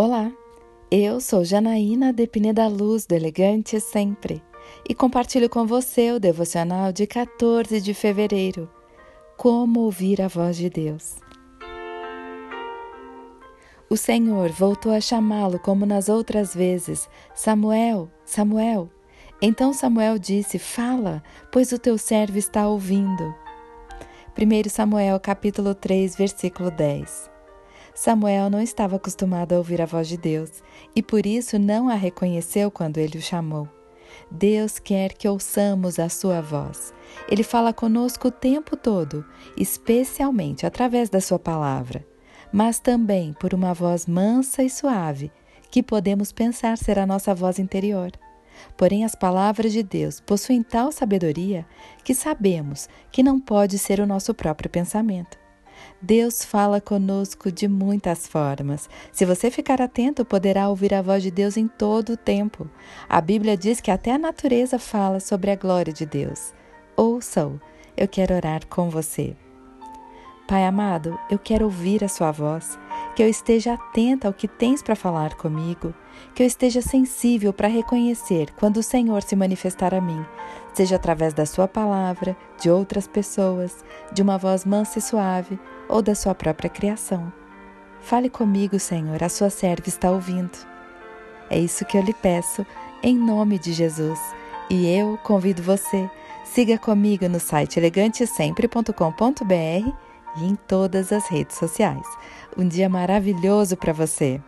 Olá, eu sou Janaína de Pineda Luz, do Elegante Sempre, e compartilho com você o devocional de 14 de fevereiro, Como Ouvir a Voz de Deus. O Senhor voltou a chamá-lo como nas outras vezes: Samuel, Samuel. Então Samuel disse: Fala, pois o teu servo está ouvindo. 1 Samuel capítulo 3, versículo 10. Samuel não estava acostumado a ouvir a voz de Deus e por isso não a reconheceu quando ele o chamou. Deus quer que ouçamos a sua voz. Ele fala conosco o tempo todo, especialmente através da sua palavra, mas também por uma voz mansa e suave, que podemos pensar ser a nossa voz interior. Porém, as palavras de Deus possuem tal sabedoria que sabemos que não pode ser o nosso próprio pensamento. Deus fala conosco de muitas formas. Se você ficar atento, poderá ouvir a voz de Deus em todo o tempo. A Bíblia diz que até a natureza fala sobre a glória de Deus. Ouça-o. Eu quero orar com você. Pai amado, eu quero ouvir a Sua voz, que eu esteja atenta ao que tens para falar comigo, que eu esteja sensível para reconhecer quando o Senhor se manifestar a mim, seja através da Sua palavra, de outras pessoas, de uma voz mansa e suave ou da Sua própria criação. Fale comigo, Senhor, a Sua serva está ouvindo. É isso que eu lhe peço, em nome de Jesus. E eu convido você, siga comigo no site elegantesempre.com.br e em todas as redes sociais. Um dia maravilhoso para você!